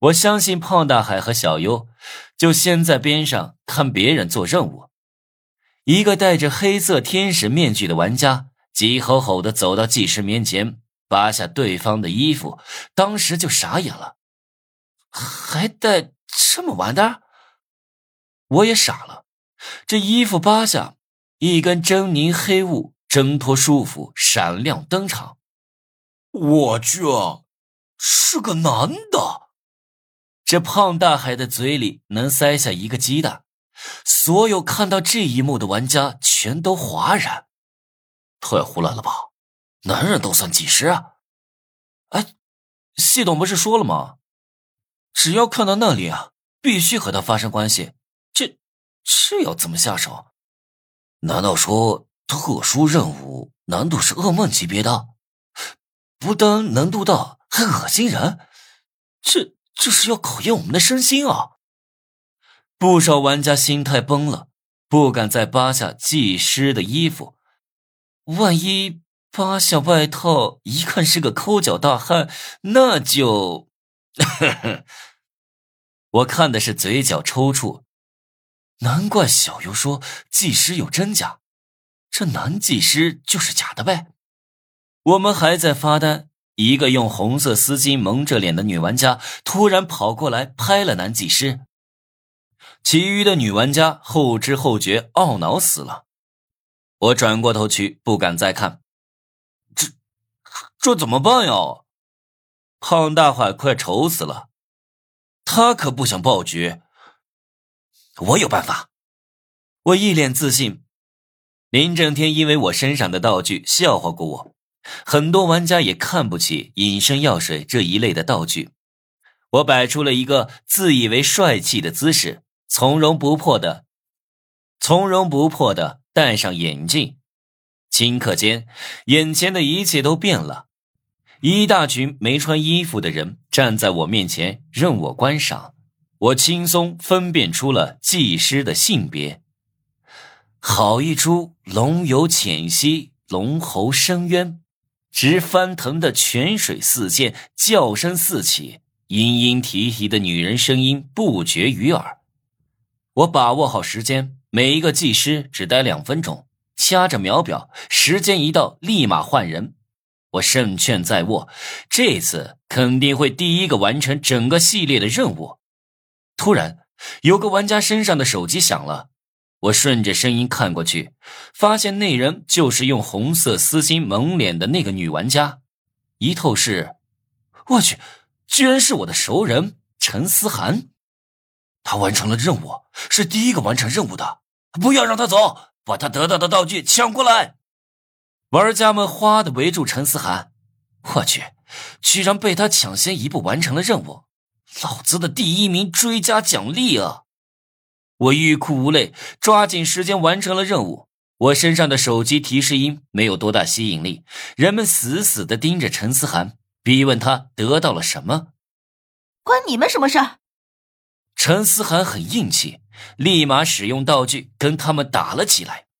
我相信胖大海和小优就先在边上看别人做任务。一个戴着黑色天使面具的玩家急吼吼的走到技师面前，扒下对方的衣服，当时就傻眼了，还带这么玩的？我也傻了，这衣服扒下，一根狰狞黑雾挣脱束缚，闪亮登场。我去，是个男的！这胖大海的嘴里能塞下一个鸡蛋，所有看到这一幕的玩家全都哗然。太胡来了吧？男人都算技师啊？哎，系统不是说了吗？只要看到那里啊，必须和他发生关系。这这要怎么下手？难道说特殊任务难度是噩梦级别的？不但难度大，还恶心人？这……这是要考验我们的身心啊！不少玩家心态崩了，不敢再扒下技师的衣服。万一扒下外套，一看是个抠脚大汉，那就 我看的是嘴角抽搐。难怪小优说技师有真假，这男技师就是假的呗。我们还在发呆。一个用红色丝巾蒙着脸的女玩家突然跑过来拍了男技师，其余的女玩家后知后觉，懊恼死了。我转过头去，不敢再看。这这怎么办呀？胖大海快愁死了，他可不想爆局。我有办法。我一脸自信。林正天因为我身上的道具笑话过我。很多玩家也看不起隐身药水这一类的道具。我摆出了一个自以为帅气的姿势，从容不迫的，从容不迫的戴上眼镜。顷刻间，眼前的一切都变了。一大群没穿衣服的人站在我面前，任我观赏。我轻松分辨出了技师的性别。好一出龙游浅溪，龙喉深渊。直翻腾的泉水四溅，叫声四起，嘤嘤啼啼的女人声音不绝于耳。我把握好时间，每一个技师只待两分钟，掐着秒表，时间一到立马换人。我胜券在握，这次肯定会第一个完成整个系列的任务。突然，有个玩家身上的手机响了。我顺着声音看过去，发现那人就是用红色丝巾蒙脸的那个女玩家。一透视，我去，居然是我的熟人陈思涵。他完成了任务，是第一个完成任务的。不要让他走，把他得到的道具抢过来。玩家们哗的围住陈思涵。我去，居然被他抢先一步完成了任务，老子的第一名追加奖励啊！我欲哭无泪，抓紧时间完成了任务。我身上的手机提示音没有多大吸引力，人们死死的盯着陈思涵，逼问他得到了什么。关你们什么事？陈思涵很硬气，立马使用道具跟他们打了起来。